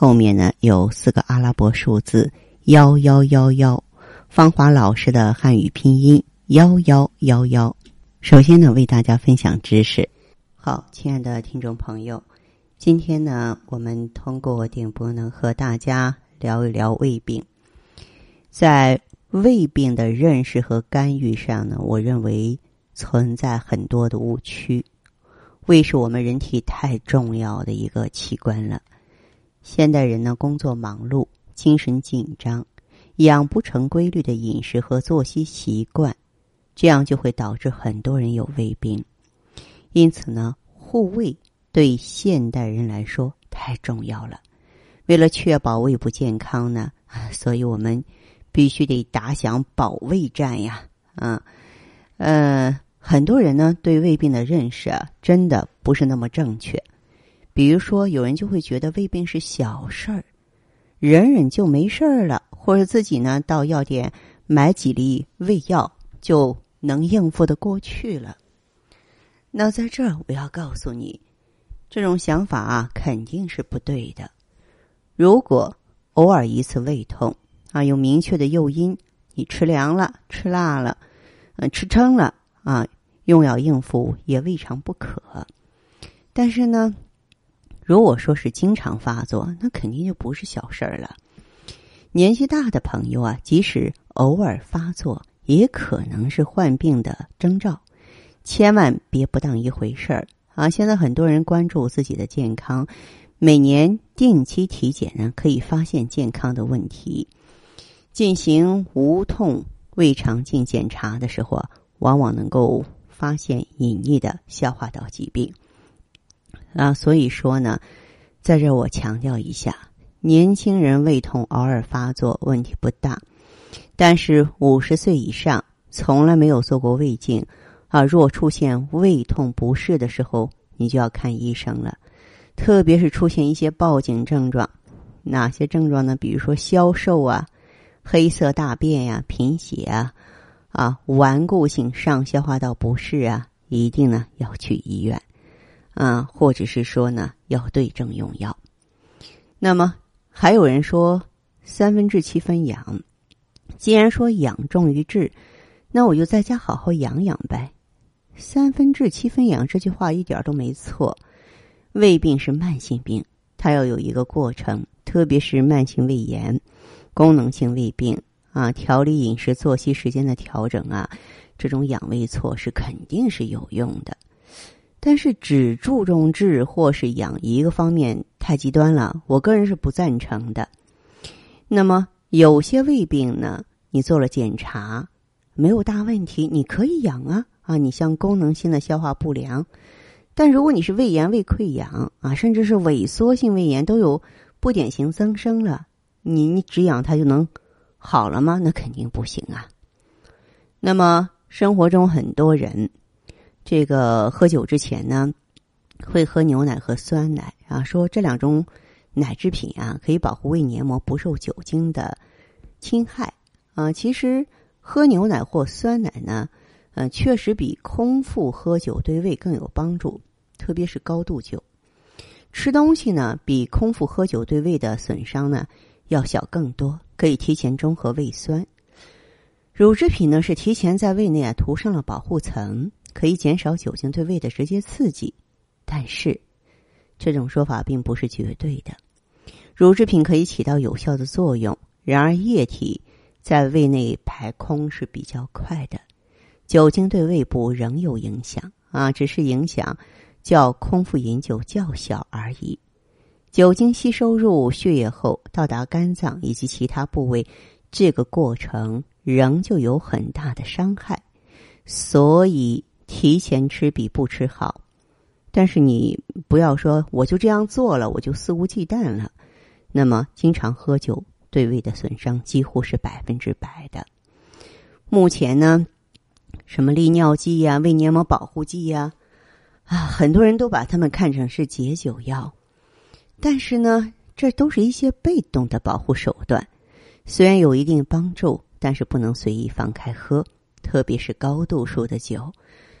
后面呢有四个阿拉伯数字幺幺幺幺，芳华老师的汉语拼音幺幺幺幺。首先呢，为大家分享知识。好，亲爱的听众朋友，今天呢，我们通过电波呢和大家聊一聊胃病。在胃病的认识和干预上呢，我认为存在很多的误区。胃是我们人体太重要的一个器官了。现代人呢，工作忙碌，精神紧张，养不成规律的饮食和作息习惯，这样就会导致很多人有胃病。因此呢，护胃对现代人来说太重要了。为了确保胃部健康呢，所以我们必须得打响保卫战呀！啊，呃，很多人呢对胃病的认识啊，真的不是那么正确。比如说，有人就会觉得胃病是小事儿，忍忍就没事儿了，或者自己呢到药店买几粒胃药就能应付的过去了。那在这儿，我要告诉你，这种想法啊肯定是不对的。如果偶尔一次胃痛啊有明确的诱因，你吃凉了、吃辣了、嗯吃撑了啊，用药应付也未尝不可。但是呢。如果说是经常发作，那肯定就不是小事儿了。年纪大的朋友啊，即使偶尔发作，也可能是患病的征兆，千万别不当一回事儿啊！现在很多人关注自己的健康，每年定期体检呢，可以发现健康的问题。进行无痛胃肠镜检查的时候啊，往往能够发现隐匿的消化道疾病。啊，所以说呢，在这我强调一下，年轻人胃痛偶尔发作问题不大，但是五十岁以上从来没有做过胃镜啊，若出现胃痛不适的时候，你就要看医生了。特别是出现一些报警症状，哪些症状呢？比如说消瘦啊、黑色大便呀、贫血啊、啊顽固性上消化道不适啊，一定呢要去医院。啊，或者是说呢，要对症用药。那么还有人说三分治七分养，既然说养重于治，那我就在家好好养养呗。三分治七分养这句话一点都没错。胃病是慢性病，它要有一个过程，特别是慢性胃炎、功能性胃病啊，调理饮食、作息时间的调整啊，这种养胃措施肯定是有用的。但是只注重治或是养一个方面太极端了，我个人是不赞成的。那么有些胃病呢，你做了检查没有大问题，你可以养啊啊！你像功能性的消化不良，但如果你是胃炎、胃溃疡啊，甚至是萎缩性胃炎都有不典型增生了，你你只养它就能好了吗？那肯定不行啊。那么生活中很多人。这个喝酒之前呢，会喝牛奶和酸奶啊，说这两种奶制品啊可以保护胃黏膜不受酒精的侵害啊。其实喝牛奶或酸奶呢，嗯，确实比空腹喝酒对胃更有帮助，特别是高度酒。吃东西呢，比空腹喝酒对胃的损伤呢要小更多，可以提前中和胃酸。乳制品呢是提前在胃内啊涂上了保护层。可以减少酒精对胃的直接刺激，但是这种说法并不是绝对的。乳制品可以起到有效的作用，然而液体在胃内排空是比较快的，酒精对胃部仍有影响啊，只是影响较空腹饮酒较小而已。酒精吸收入血液后到达肝脏以及其他部位，这个过程仍旧有很大的伤害，所以。提前吃比不吃好，但是你不要说我就这样做了，我就肆无忌惮了。那么经常喝酒对胃的损伤几乎是百分之百的。目前呢，什么利尿剂呀、胃黏膜保护剂呀，啊，很多人都把它们看成是解酒药，但是呢，这都是一些被动的保护手段，虽然有一定帮助，但是不能随意放开喝，特别是高度数的酒，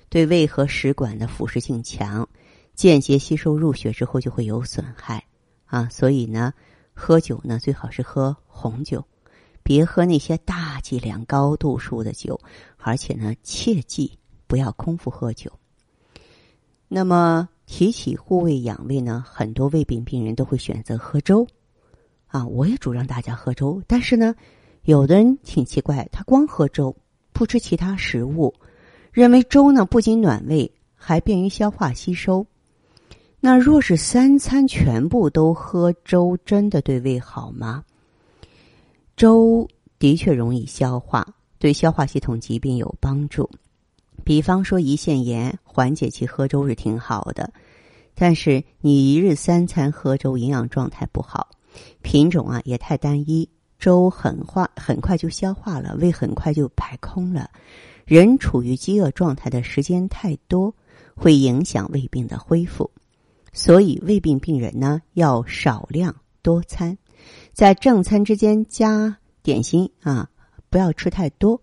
对胃和食管的腐蚀性强，间接吸收入血之后就会有损害啊，所以呢，喝酒呢最好是喝红酒。别喝那些大剂量、高度数的酒，而且呢，切记不要空腹喝酒。那么提起护胃养胃呢，很多胃病病人都会选择喝粥，啊，我也主张大家喝粥。但是呢，有的人挺奇怪，他光喝粥，不吃其他食物，认为粥呢不仅暖胃，还便于消化吸收。那若是三餐全部都喝粥，真的对胃好吗？粥的确容易消化，对消化系统疾病有帮助。比方说胰腺炎，缓解期喝粥是挺好的。但是你一日三餐喝粥，营养状态不好，品种啊也太单一，粥很化很快就消化了，胃很快就排空了。人处于饥饿状态的时间太多，会影响胃病的恢复。所以胃病病人呢，要少量多餐。在正餐之间加点心啊，不要吃太多，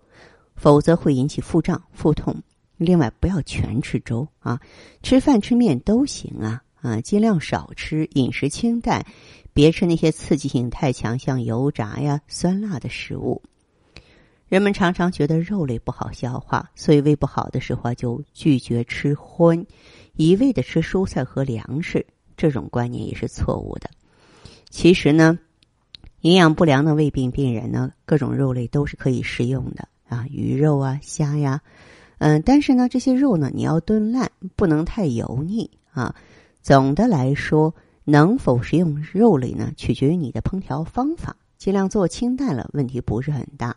否则会引起腹胀、腹痛。另外，不要全吃粥啊，吃饭吃面都行啊啊，尽量少吃，饮食清淡，别吃那些刺激性太强，像油炸呀、酸辣的食物。人们常常觉得肉类不好消化，所以胃不好的时候就拒绝吃荤，一味的吃蔬菜和粮食，这种观念也是错误的。其实呢。营养不良的胃病病人呢，各种肉类都是可以食用的啊，鱼肉啊、虾呀，嗯，但是呢，这些肉呢，你要炖烂，不能太油腻啊。总的来说，能否食用肉类呢，取决于你的烹调方法，尽量做清淡了，问题不是很大。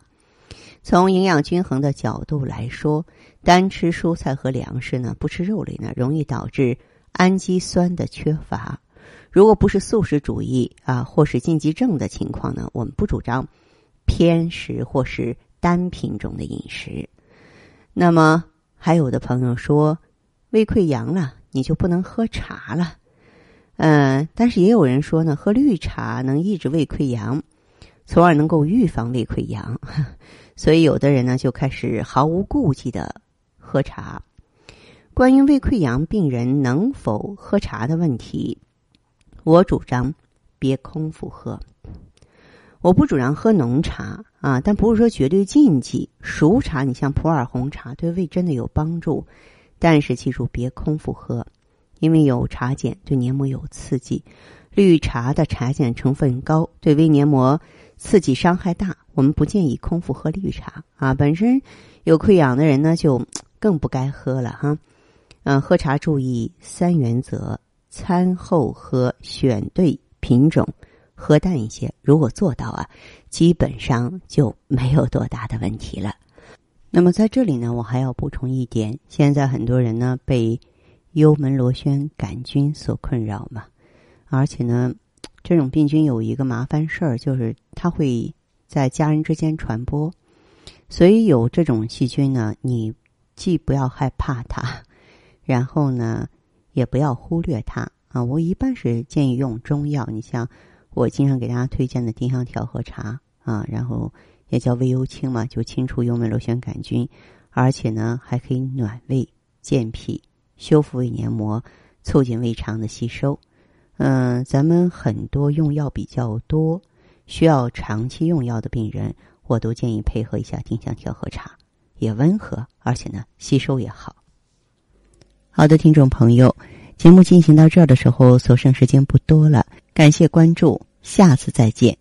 从营养均衡的角度来说，单吃蔬菜和粮食呢，不吃肉类呢，容易导致氨基酸的缺乏。如果不是素食主义啊，或是禁忌症的情况呢，我们不主张偏食或是单品种的饮食。那么还有的朋友说，胃溃疡了，你就不能喝茶了。嗯，但是也有人说呢，喝绿茶能抑制胃溃疡，从而能够预防胃溃疡。所以有的人呢就开始毫无顾忌的喝茶。关于胃溃疡病人能否喝茶的问题。我主张别空腹喝，我不主张喝浓茶啊，但不是说绝对禁忌。熟茶，你像普洱红茶，对胃真的有帮助，但是记住别空腹喝，因为有茶碱，对黏膜有刺激。绿茶的茶碱成分高，对胃黏膜刺激伤害大，我们不建议空腹喝绿茶啊。本身有溃疡的人呢，就更不该喝了哈。嗯，喝茶注意三原则。餐后喝，选对品种，喝淡一些。如果做到啊，基本上就没有多大的问题了。那么在这里呢，我还要补充一点：现在很多人呢被幽门螺旋杆菌所困扰嘛，而且呢，这种病菌有一个麻烦事儿，就是它会在家人之间传播。所以有这种细菌呢，你既不要害怕它，然后呢。也不要忽略它啊！我一般是建议用中药，你像我经常给大家推荐的丁香调和茶啊，然后也叫胃幽清嘛，就清除幽门螺旋杆菌，而且呢还可以暖胃、健脾、修复胃黏膜、促进胃肠的吸收。嗯，咱们很多用药比较多，需要长期用药的病人，我都建议配合一下丁香调和茶，也温和，而且呢吸收也好。好的，听众朋友，节目进行到这儿的时候，所剩时间不多了。感谢关注，下次再见。